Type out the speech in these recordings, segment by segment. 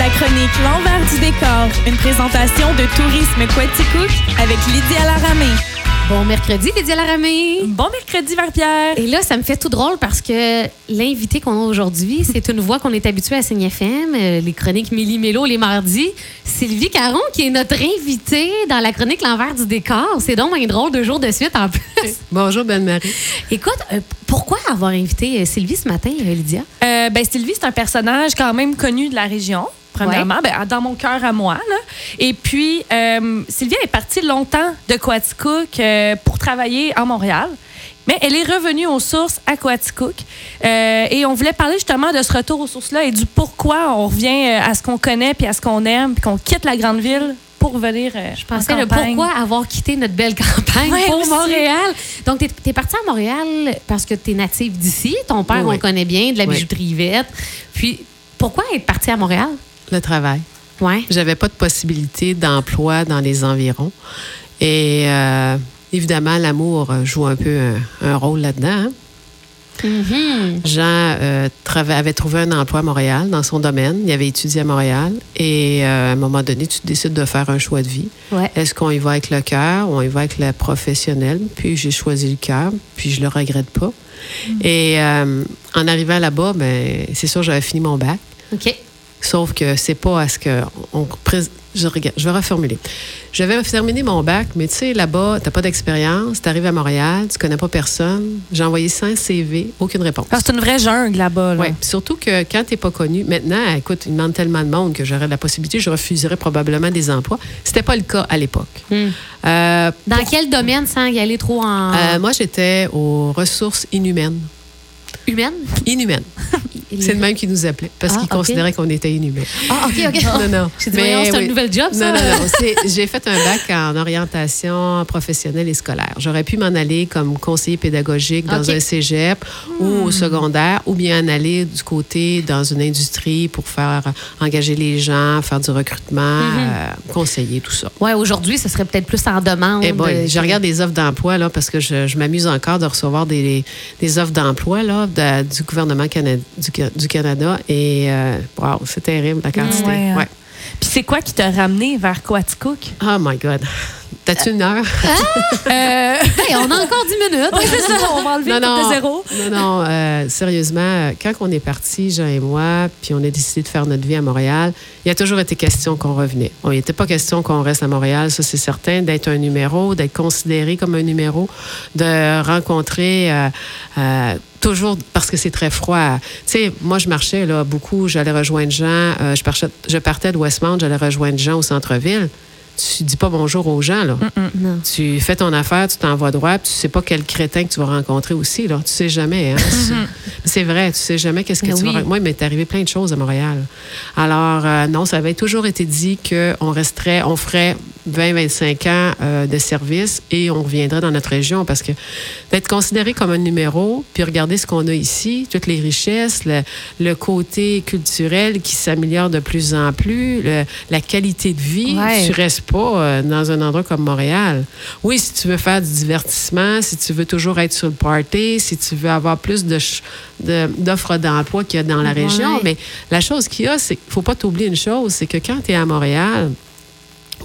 la chronique L'envers du décor, une présentation de Tourisme Quaticook avec Lydia Laramée. Bon mercredi, Lydia Laramée. Bon mercredi, Marie-Pierre. Et là, ça me fait tout drôle parce que l'invité qu'on a aujourd'hui, c'est une voix qu'on est habitué à Signe FM, euh, les chroniques Méli Mélo les mardis. Sylvie Caron, qui est notre invitée dans la chronique L'envers du décor. C'est donc un drôle deux jours de suite en plus. Bonjour, Ben-Marie. Écoute, euh, pourquoi avoir invité euh, Sylvie ce matin, Lydia? Euh, ben, Sylvie, c'est un personnage quand même connu de la région. Premièrement, ben, dans mon cœur à moi. Là. Et puis, euh, Sylvie est partie longtemps de Quaticook euh, pour travailler à Montréal. Mais elle est revenue aux sources à Quaticook. Euh, et on voulait parler justement de ce retour aux sources-là et du pourquoi on revient à ce qu'on connaît puis à ce qu'on aime puis qu'on quitte la grande ville pour venir euh, Je pensais en le pourquoi avoir quitté notre belle campagne Ouais, pour aussi. Montréal. Donc, tu es, partie à Montréal parce que tu es native d'ici. Ton père, Oui, on le connaît bien, de la Oui. bijouterie Yvette. Puis, pourquoi être partie à Montréal? Le travail. Ouais. J'avais pas de possibilité d'emploi dans les environs. Et euh, évidemment, l'amour joue un peu un, un rôle là-dedans. hein. Mhm. Jean euh, avait trouvé un emploi à Montréal dans son domaine. Il avait étudié à Montréal. Et euh, à un moment donné, tu décides de faire un choix de vie. Ouais. Est-ce qu'on y va avec le cœur ou on y va avec le professionnel? Puis j'ai choisi le cœur, puis je le regrette pas. Et euh, en arrivant là-bas, ben, c'est sûr, j'avais fini mon bac. OK. Sauf que c'est pas à ce que. On, je, regarde, je vais reformuler. J'avais terminé mon bac, mais tu sais, là-bas, tu pas d'expérience, tu arrives à Montréal, tu connais pas personne. J'ai envoyé 100 CV, aucune réponse. Ah, c'est une vraie jungle là-bas. là. Ouais. Surtout que quand tu n'es pas connu, maintenant, écoute, il demande tellement de monde que j'aurais la possibilité, je refuserais probablement des emplois. C'était pas le cas à l'époque. Hmm. Euh, Dans pour- quel domaine sans y aller trop en euh, moi, j'étais aux ressources inhumaines. Humaine? Inhumaines. C'est le même qui nous appelait, parce Ah, qu'il ok. considérait qu'on était inhumains. Ah, OK, OK. Non, non. J'ai dit, c'est un oui. nouvel job, ça. Non, non, non. J'ai fait un bac en orientation professionnelle et scolaire. J'aurais pu m'en aller comme conseiller pédagogique dans un cégep ou au secondaire, ou bien en aller du côté dans une industrie pour faire engager les gens, faire du recrutement, euh, conseiller, tout ça. Ouais, aujourd'hui, ce serait peut-être plus en demande. Eh boy, euh, je regarde des offres d'emploi là parce que je, je m'amuse encore de recevoir des, des offres d'emploi là de- du gouvernement cana- du, Ca- du Canada et euh, wow, c'est terrible la quantité. Ouais, hein. Ouais. Puis c'est quoi qui t'a ramené vers Quaticook? Oh my God. T'as-tu une heure? Euh, Hey, on a encore 10 minutes. ouais, c'est ça, on va enlever Non, le non. de zéro. Non, non, euh, sérieusement, quand on est parti, Jean et moi, puis on a décidé de faire notre vie à Montréal, il y a toujours été question qu'on revenait. Bon, il n'était pas question qu'on reste à Montréal, ça c'est certain, d'être un numéro, d'être considéré comme un numéro, de rencontrer euh, euh, toujours parce que c'est très froid. Tu sais, moi je marchais là beaucoup, j'allais rejoindre Jean, euh, je, partais, de Westmount, j'allais rejoindre Jean au centre-ville. Tu dis pas bonjour aux gens, là. Non. Tu fais ton affaire, tu t'envoies droit, puis tu sais pas quel crétin que tu vas rencontrer aussi. Là. Tu sais jamais. Hein? C'est- vrai, tu sais jamais qu'est-ce que Ben tu vas oui. rencontrer. Moi, il m'est arrivé plein de choses à Montréal. Alors, euh, non, ça avait toujours été dit qu'on resterait, on ferait 20-25 ans euh, de service et on reviendrait dans notre région parce que d'être considéré comme un numéro, puis regarder ce qu'on a ici, toutes les richesses, le, le côté culturel qui s'améliore de plus en plus, le- la qualité de vie, Ouais. tu restes pas euh, dans un endroit comme Montréal. Oui, si tu veux faire du divertissement, si tu veux toujours être sur le party, si tu veux avoir plus de ch- de- d'offres d'emploi qu'il y a dans la région, mais la chose qu'il y a, c'est qu'il faut pas t'oublier une chose, c'est que quand tu es à Montréal,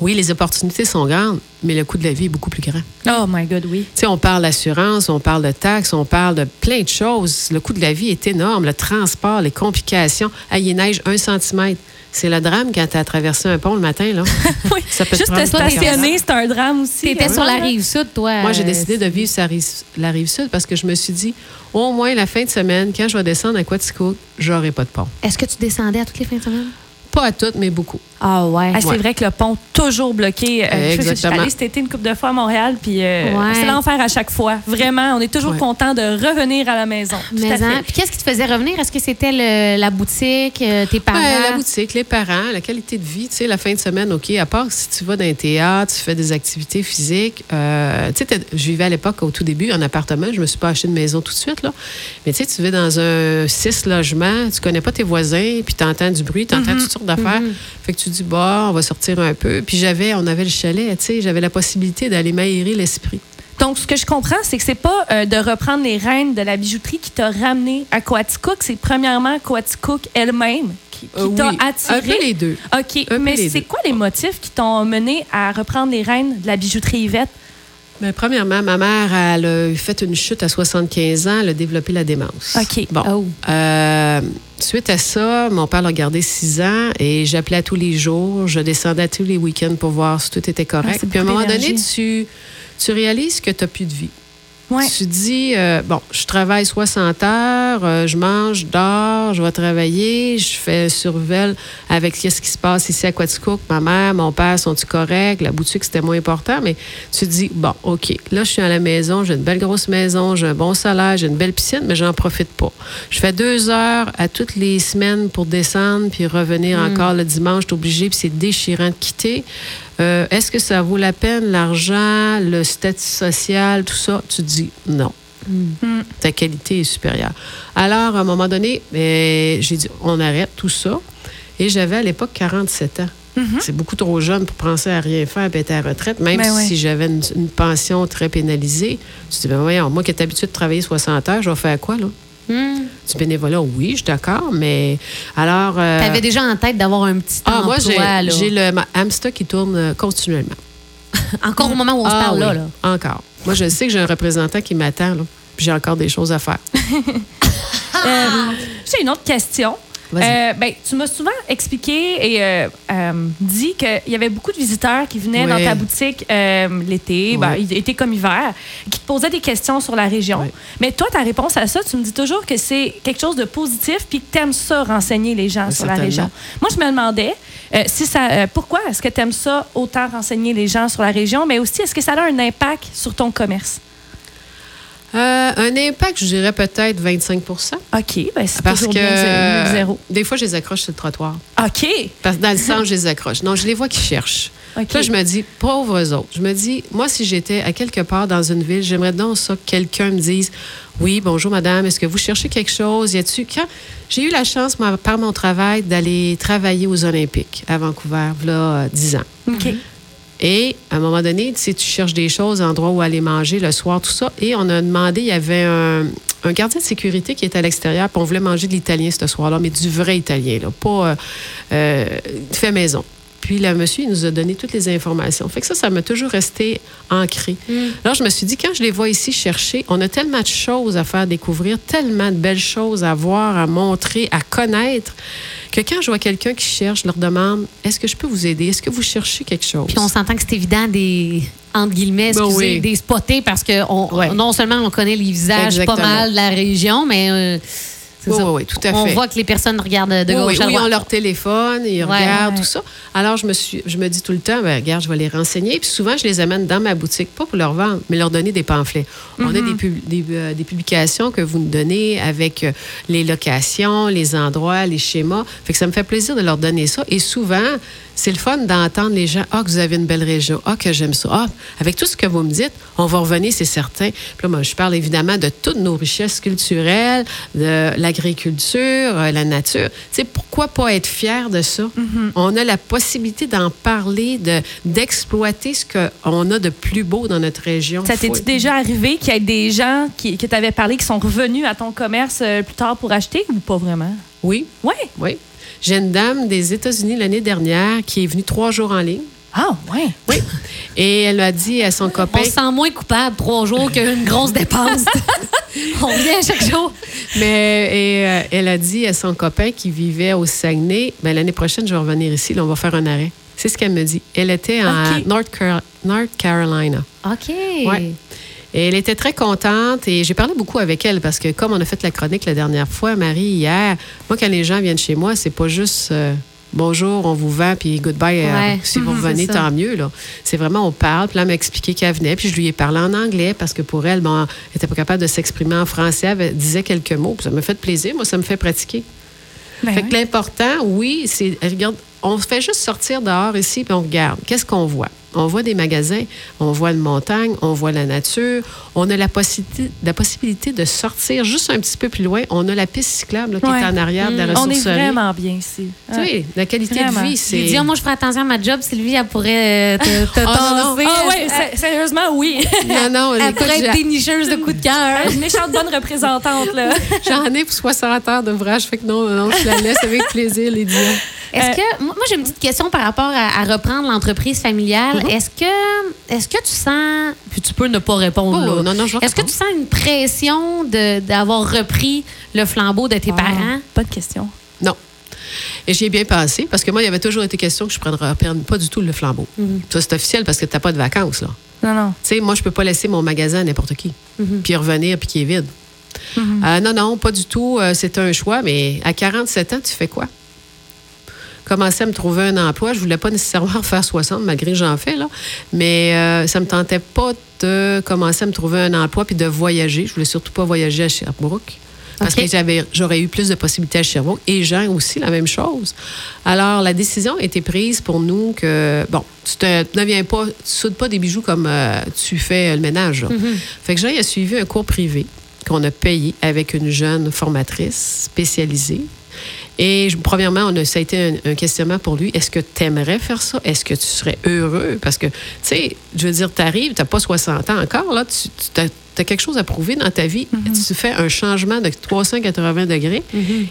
oui, les opportunités sont grandes, mais le coût de la vie est beaucoup plus grand. Oh my God, oui. Tu sais, on parle d'assurance, on parle de taxes, on parle de plein de choses. Le coût de la vie est énorme. Le transport, les complications. Ah, il neige un centimètre. C'est le drame quand tu as traversé un pont le matin, là. Oui. Ça peut te Juste te stationner, c'est un drame aussi. Tu étais hein. sur la rive sud, toi. Moi, j'ai euh, décidé de vivre sur la rive, la rive sud parce que je me suis dit, au moins la fin de semaine, quand je vais descendre à Quaticook, j'aurai pas de pont. Est-ce que tu descendais à toutes les fins de semaine? Pas à toutes, mais beaucoup. Ah ouais. Ah, c'est Ouais. vrai que le pont toujours bloqué. Euh, je suis Exactement. allée cet été une couple de fois à Montréal, puis euh, Ouais. c'est l'enfer à chaque fois. Vraiment, on est toujours Ouais. content de revenir à la maison. Tout Mais à fait. hein, Puis qu'est-ce qui te faisait revenir? Est-ce que c'était le- la boutique, euh, tes parents? Ouais, la boutique, les parents, la qualité de vie, tu sais, la fin de semaine, OK, à part si tu vas dans un théâtre, tu fais des activités physiques. euh, tu sais, je vivais à l'époque, au tout début, en appartement. Je me suis pas acheté une maison tout de suite, là. Mais tu sais, tu vis dans un six logements, tu connais pas tes voisins, puis tu entends du bruit, tu entends toutes sortes d'affaires. Fait que tu dis, bah, on va sortir un peu. Puis j'avais, on avait le chalet, tu sais, j'avais la possibilité d'aller m'aérer l'esprit. Donc, ce que je comprends, c'est que c'est pas euh, de reprendre les rênes de la bijouterie qui t'a ramené à Quaticook. C'est premièrement Quaticook elle-même qui qui Euh, t'a oui, attiré? Un peu les deux. OK, mais c'est quoi les motifs qui t'ont mené à reprendre les rênes de la bijouterie Yvette? Ben, premièrement, ma mère, elle a fait une chute à 75 ans, elle a développé la démence. OK. Bon. Oh. Euh, suite à ça, mon père l'a gardé six ans et j'appelais tous les jours. Je descendais tous les week-ends pour voir si tout était Ah, correct. c'est Puis à un moment donné, tu réalises que tu n'as plus de vie. Ouais. Tu dis, euh, bon, je travaille 60 heures, euh, je mange, je dors, je vais travailler, je fais un survol avec ce qui se passe ici à Quaticook. Ma mère, mon père, sont-ils corrects? La boutique, c'était moins important, mais tu dis, bon, OK, là, je suis à la maison, j'ai une belle grosse maison, j'ai un bon salaire, j'ai une belle piscine, mais j'en profite pas. Je fais deux heures à toutes les semaines pour descendre puis revenir encore le dimanche, t'es obligé, puis c'est déchirant de quitter. Euh, Est-ce que ça vaut la peine, l'argent, le statut social, tout ça? Tu non. Ta qualité est supérieure. Alors, à un moment donné, ben, j'ai dit, on arrête tout ça. Et j'avais à l'époque 47 ans. C'est beaucoup trop jeune pour penser à rien faire et être à la retraite, même Ben ouais. si j'avais une, une pension très pénalisée. Je dis, ben voyons, moi qui est habitué de travailler 60 heures, je vais faire quoi, là? Hmm. Du bénévolat, oui, je suis d'accord, mais alors... euh, T'avais déjà en tête d'avoir un petit ah, moi, emploi, j'ai là. j'ai le ma- hamster qui tourne euh, continuellement. Encore au moment où on se Ah parle, là, là. Encore. Moi, je sais que j'ai un représentant qui m'attend, puis j'ai encore des choses à faire. Euh, J'ai une autre question. Euh, ben, tu m'as souvent expliqué et euh, euh, dit qu'il y avait beaucoup de visiteurs qui venaient Oui. dans ta boutique l'été, ben, Oui. été comme hiver, qui te posaient des questions sur la région. Oui. Mais toi, ta réponse à ça, tu me dis toujours que c'est quelque chose de positif puis que tu aimes ça, renseigner les gens sur la région. Moi, je me demandais euh, si ça, euh, pourquoi est-ce que tu aimes ça autant renseigner les gens sur la région, mais aussi est-ce que ça a un impact sur ton commerce? Euh, un impact, je dirais peut-être 25% OK, ben c'est Parce toujours que bien zéro. des fois, je les accroche sur le trottoir. OK. Parce que dans le sens, je les accroche. Non, je les vois qui cherchent. OK. Là, je me dis, pauvres autres. Je me dis, moi, si j'étais à quelque part dans une ville, j'aimerais donc ça que quelqu'un me dise Oui, bonjour, madame, est-ce que vous cherchez quelque chose? Y a-tu. Quand j'ai eu la chance, moi, par mon travail, d'aller travailler aux Olympiques à Vancouver, là, euh, 10 ans. OK. Et à un moment donné, tu sais, tu cherches des choses, endroits où aller manger le soir, tout ça. Et on a demandé, il y avait un, un gardien de sécurité qui était à l'extérieur, puis on voulait manger de l'italien ce soir-là, mais du vrai italien, là, pas euh, euh, fait maison. Puis le monsieur, il nous a donné toutes les informations. Fait que ça, ça m'a toujours resté ancré. Alors, je me suis dit, quand je les vois ici chercher, on a tellement de choses à faire découvrir, tellement de belles choses à voir, à montrer, à connaître, que quand je vois quelqu'un qui cherche, je leur demande, est-ce que je peux vous aider? Est-ce que vous cherchez quelque chose? Puis on s'entend que c'est évident des entre guillemets, Ben oui. des spotés parce que on, Ouais. non seulement on connaît les visages Exactement. pas mal de la région, mais euh, Oui, ça. oui, oui, tout à on fait. voit que les personnes regardent de Oui, gauche à oui, ils ont droite. leur téléphone, ils Ouais. regardent, Ouais. tout ça. Alors, je me, suis, je me dis tout le temps, ben, regarde, je vais les renseigner. Puis souvent, je les amène dans ma boutique, pas pour leur vendre, mais leur donner des pamphlets. On a des, pub- des, euh, des publications que vous nous donnez avec euh, les locations, les endroits, les schémas. Fait que ça me fait plaisir de leur donner ça. Et souvent, c'est le fun d'entendre les gens, ah, que vous avez une belle région, ah, que j'aime ça. Ah, avec tout ce que vous me dites, on va revenir, c'est certain. Puis là, moi, je parle évidemment de toutes nos richesses culturelles, de l'agriculture, euh, la nature. Tu sais, pourquoi pas être fier de ça? On a la possibilité d'en parler, de, d'exploiter ce qu'on a de plus beau dans notre région. Ça t'est-tu déjà arrivé qu'il y ait des gens qui, que tu avais parlé qui sont revenus à ton commerce euh, plus tard pour acheter ou pas vraiment? Oui, Oui. oui. J'ai une dame des États-Unis l'année dernière qui est venue trois jours en ligne. Ah, oui. Oui. Et elle a dit à son copain. On se sent moins coupable trois jours qu'une grosse dépense. on vient chaque jour. Mais et, euh, elle a dit à son copain qui vivait au Saguenay, ben, l'année prochaine, je vais revenir ici, là, on va faire un arrêt. C'est ce qu'elle me dit. Elle était en OK. North, Car- North Carolina. OK. Ouais. Et elle était très contente et j'ai parlé beaucoup avec elle parce que comme on a fait la chronique la dernière fois, Marie, hier, moi, quand les gens viennent chez moi, c'est pas juste euh, bonjour, on vous vend, puis goodbye, euh, Ouais. si vous revenez, tant mieux. là. C'est vraiment, on parle, puis là, elle m'a expliqué qu'elle venait, puis je lui ai parlé en anglais parce que pour elle, bon, elle n'était pas capable de s'exprimer en français, elle disait quelques mots, puis ça m'a fait plaisir. Moi, ça me fait pratiquer. Ben Fait oui. que l'important, oui, c'est, regarde, on fait juste sortir dehors ici, puis on regarde. Qu'est-ce qu'on voit? On voit des magasins, on voit une montagne, on voit la nature, on a la possibilité, la possibilité de sortir juste un petit peu plus loin. On a la piste cyclable là, qui Ouais. est en arrière de la On est vraiment bien ici. Tu sais, la qualité Vraiment. de vie, c'est... dit, Ah, moi, je ferai attention à ma job. Sylvie, elle pourrait euh, te, te Oh. Ah ouais, sé- sérieusement, oui. Non, non, Elle pourrait être dénicheuse de coups de cœur. Une méchante bonne représentante, là. j'en ai pour 60 heures d'ouvrage, fait que non, non, je la laisse avec plaisir, Lydia. Est-ce Euh, que moi moi, j'ai une petite question par rapport à, à reprendre l'entreprise familiale. Mm-hmm. Est-ce que est-ce que tu sens puis tu peux ne pas répondre Oh, là. non, non, Est-ce que tu sens une pression de d'avoir repris le flambeau de tes Ah. parents? Bonne question. Non. Et j'y ai bien pensé, parce que moi, il y avait toujours été question que je ne prenne pas du tout le flambeau. Ça, c'est officiel parce que tu n'as pas de vacances, là. Non, non. Tu sais, moi, je peux pas laisser mon magasin à n'importe qui, puis revenir, puis qu'il est vide. Euh, non, non, pas du tout. Euh, c'est un choix, mais à 47 ans, tu fais quoi? Commencer à me trouver un emploi. Je voulais pas nécessairement faire 60, malgré que j'en fais, là. Mais euh, ça me tentait pas de commencer à me trouver un emploi puis de voyager. Je voulais surtout pas voyager à Sherbrooke. Parce que j'avais, j'aurais eu plus de possibilités à Sherbrooke. Et Jean aussi, la même chose. Alors, la décision a été prise pour nous que, bon, tu ne deviens pas, tu soudes pas des bijoux comme euh, tu fais le ménage. là. Fait que Jean, il a suivi un cours privé qu'on a payé avec une jeune formatrice spécialisée. Et premièrement, a, ça a été un, questionnement pour lui. Est-ce que tu aimerais faire ça? Est-ce que tu serais heureux? Parce que, tu sais, je veux dire, tu arrives, tu n'as pas 60 ans encore, là, tu, as, quelque chose à prouver dans ta vie? Tu fais un changement de 380 degrés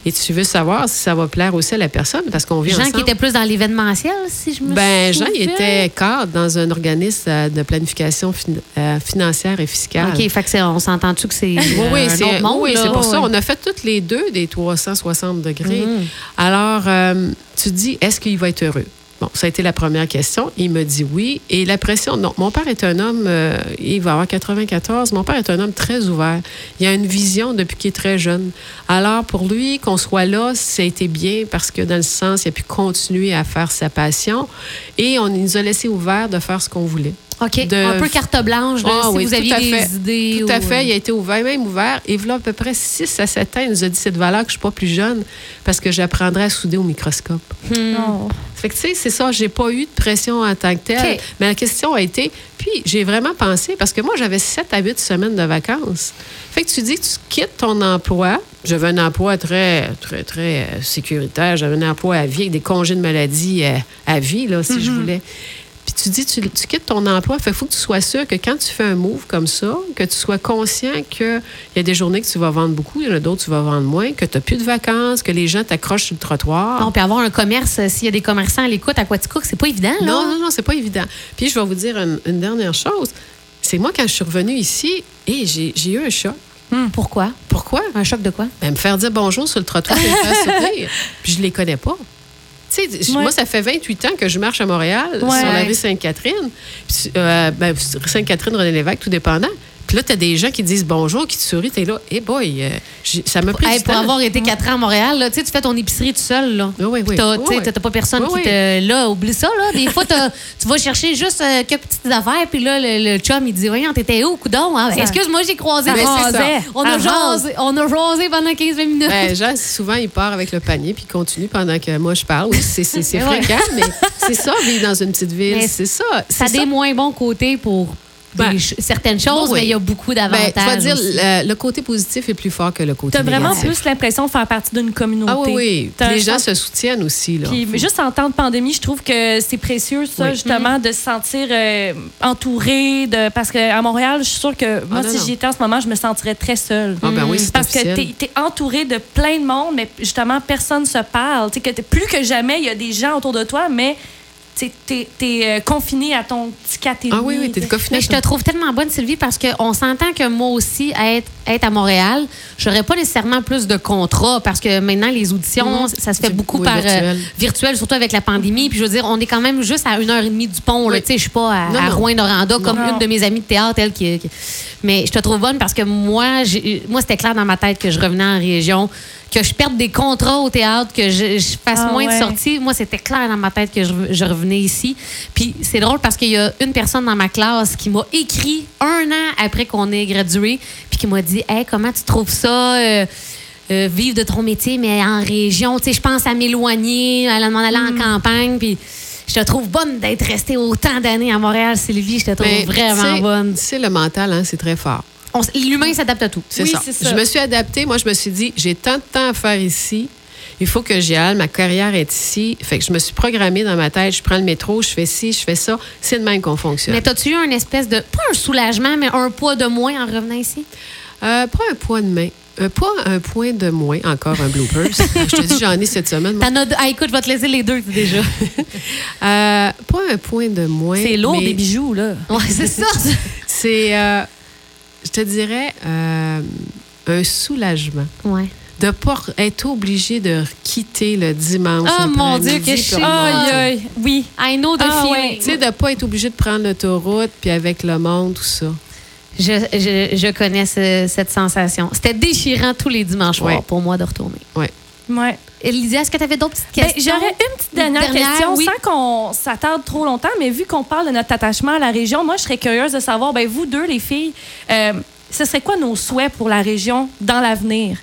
et tu veux savoir si ça va plaire aussi à la personne parce qu'on vit Jean ensemble. qui était plus dans l'événementiel, si je me Ben, Jean, il était cadre dans un organisme euh, de planification fin- euh, financière et fiscale. OK, fait que on s'entend-tu que c'est Oui, euh, oui, un c'est autre monde, oui, c'est pour ça. On a fait toutes les deux des 360 degrés. Mhm. Alors, euh, tu te dis, est-ce qu'il va être heureux? Ça a été la première question. Il me dit oui. Et la pression, non. Mon père est un homme, euh, il va avoir 94. Mon père est un homme très ouvert. Il a une vision depuis qu'il est très jeune. Alors, pour lui, qu'on soit là, ça a été bien parce que, dans le sens, il a pu continuer à faire sa passion. Et on il nous a laissé ouverts de faire ce qu'on voulait. OK, de- un peu carte blanche, là, Ah si oui, vous tout aviez à des fait. idées. Tout à fait. Il euh, a été ouvert, même ouvert. Et voilà, à peu près 6 à 7 ans, il nous a dit cette valeur que je ne suis pas plus jeune parce que j'apprendrai à souder au microscope. Non. Fait que, tu sais, c'est ça, j'ai pas eu de pression en tant que telle. Mais la question a été. Puis, j'ai vraiment pensé, parce que moi, j'avais 7 à 8 semaines de vacances. Fait que tu dis que tu quittes ton emploi. J'avais un emploi très, très, très euh, sécuritaire. J'avais un emploi à vie avec des congés de maladie euh, à vie, là, si je voulais. Tu dis, tu, tu quittes ton emploi, il faut que tu sois sûr que quand tu fais un move comme ça, que tu sois conscient qu'il y a des journées que tu vas vendre beaucoup, il y en a d'autres que tu vas vendre moins, que tu n'as plus de vacances, que les gens t'accrochent sur le trottoir. Non, puis avoir un commerce, euh, s'il y a des commerçants à l'écoute à Quaticook, c'est pas évident, là. Non, non, non, c'est pas évident. Puis je vais vous dire une, une dernière chose. C'est moi, quand je suis revenue ici, et j'ai eu un choc. Pourquoi? Pourquoi? Un choc de quoi? Ben, me faire dire bonjour sur le trottoir et me faire sourire. Puis je les connais pas. Tu sais, Ouais. moi, ça fait 28 ans que je marche à Montréal, Ouais. sur la rue Sainte-Catherine. Euh, ben, Sainte-Catherine, René Lévesque, tout dépendant. Puis là, tu as des gens qui disent bonjour, qui te sourient. Tu es là, hey boy, euh, ça m'a pris Hey, pour avoir été quatre ans à Montréal, là, tu fais ton épicerie tout seul. Là. Oui, oui, oui. T'as, Oui, tu oui. t'as pas personne Oui, qui oui. te. Là, oublie ça. Là. Des fois, tu vas chercher juste euh, quelques petites affaires, puis là, le, le chum, il dit Voyons, t'étais où, coudon hein? Excuse-moi, j'ai croisé. C'est ça. rasait. On a, jasé, on a jasé pendant 15-20 minutes. Ben, Jean, souvent, il part avec le panier puis il continue pendant que moi, je parle. Oui, c'est fréquent, mais c'est ça, vivre dans une petite ville. C'est ça. ça a des moins bons côtés pour Ben, certaines choses, oui. mais il y a beaucoup Ben, d'avantages. tu vas dire, le, le côté positif est plus fort que le côté T'as vraiment négatif. plus l'impression de faire partie d'une communauté. Ah oui, oui. Les gens sens- se soutiennent aussi. Là. Puis juste en temps de pandémie, je trouve que c'est précieux, ça, Oui. justement, de se sentir euh, entouré. De... Parce qu'à Montréal, je suis sûre que moi, non, si j'y étais en ce moment, je me sentirais très seule. Ah ben oui, c'est Parce que tu es, entouré de plein de monde, mais justement, personne se parle. Tu sais, que t'es- plus que jamais, il y a des gens autour de toi, mais tu es, confiné à ton petit catégorie. Ah oui, oui, t'es confiné. Mais je te trouve tellement bonne, Sylvie, parce qu'on s'entend que moi aussi, être, être à Montréal, j'aurais pas nécessairement plus de contrats parce que maintenant, les auditions, ça se fait beaucoup oui, par euh, virtuel. surtout avec la pandémie. Puis je veux dire, on est quand même juste à une heure et demie du pont. Oui. Tu sais, je suis pas à, Non, à non. Rouen-Noranda comme Non. une de mes amies de théâtre, elle qui. qui- Mais je te trouve bonne parce que moi, j'ai- moi c'était clair dans ma tête que je revenais en région, que je perde des contrats au théâtre, que je, je fasse Ah moins ouais. de sorties. Moi, c'était clair dans ma tête que je, je revenais ici. Puis c'est drôle parce qu'il y a une personne dans ma classe qui m'a écrit un an après qu'on ait gradué, puis qui m'a dit Hey, comment tu trouves ça euh, euh, vivre de ton métier, mais en région? Tu sais, je pense à m'éloigner, à aller en campagne. Puis Je te trouve bonne d'être restée autant d'années à Montréal, Sylvie. Je te trouve Mais, vraiment bonne. Tu sais, le mental, hein, c'est très fort. L'humain s'adapte à tout. C'est Oui, ça. c'est ça. Je me suis adaptée. Moi, je me suis dit, j'ai tant de temps à faire ici. Il faut que j'y aille. Ma carrière est ici. Fait que je me suis programmée dans ma tête. Je prends le métro, je fais ci, je fais ça. C'est de même qu'on fonctionne. Mais t'as-tu eu un espèce de, pas un soulagement, mais un poids de moins en revenant ici? Euh, pas un poids de main. Euh, pas un point de moins. Encore un bloopers. je te dis, j'en ai cette semaine. as Ah, écoute, je vais te laisser les deux déjà. Euh, pas un point de moins. C'est lourd, mais des bijoux, là. ouais, c'est ça. C'est, je te dirais, un soulagement. Ouais. De ne pas être obligé de quitter le dimanche. Oh, mon Dieu, que je suis-. Aïe, aïe, oui. I know the Ah, feeling. ouais. Tu sais, de ne pas être obligé de prendre l'autoroute, puis avec le monde, tout ça. Je, je, je connais ce- cette sensation. C'était déchirant tous les dimanches Ouais. pour moi de retourner. Ouais. Lydia, est-ce que tu avais d'autres petites Ben, questions? J'aurais une petite dernière, Dernière, question oui. sans qu'on s'attarde trop longtemps, mais vu qu'on parle de notre attachement à la région, moi, je serais curieuse de savoir, ben, vous deux, les filles, euh, ce serait quoi nos souhaits pour la région dans l'avenir?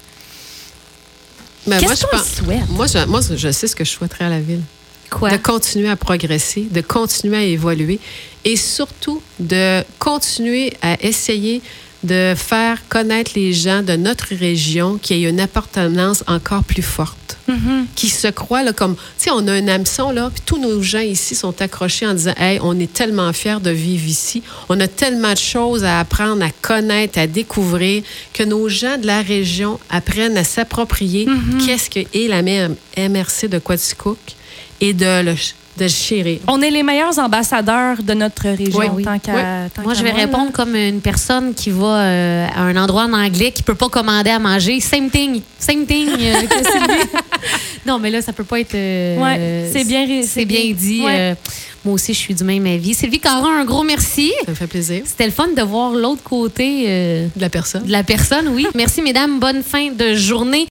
Moi, Qu'est-ce qu'on souhaite? Moi, je, moi, je sais ce que je souhaiterais à la ville. Quoi? De continuer à progresser, de continuer à évoluer et surtout de continuer à essayer de faire connaître les gens de notre région qui aient une appartenance encore plus forte. Qui se croient là, comme, tu sais, on a un hameçon là, puis tous nos gens ici sont accrochés en disant, hey, on est tellement fiers de vivre ici, on a tellement de choses à apprendre, à connaître, à découvrir, que nos gens de la région apprennent à s'approprier qu'est-ce que est la MRC de Quaticook et de le, de chérir. On est les meilleurs ambassadeurs de notre région, Oui, oui. tant qu'à tant Moi, je vais répondre comme une personne qui va euh, à un endroit en anglais qui peut pas commander à manger. Same thing. Same thing euh, que non, mais là, ça peut pas être. euh, Ouais, c'est bien ré- C'est bien dit. Ouais. euh, moi aussi, je suis du même avis. Sylvie Caron, un gros merci. Ça me fait plaisir. C'était le fun de voir l'autre côté euh, De la personne. de la personne, oui. Merci, mesdames. Bonne fin de journée.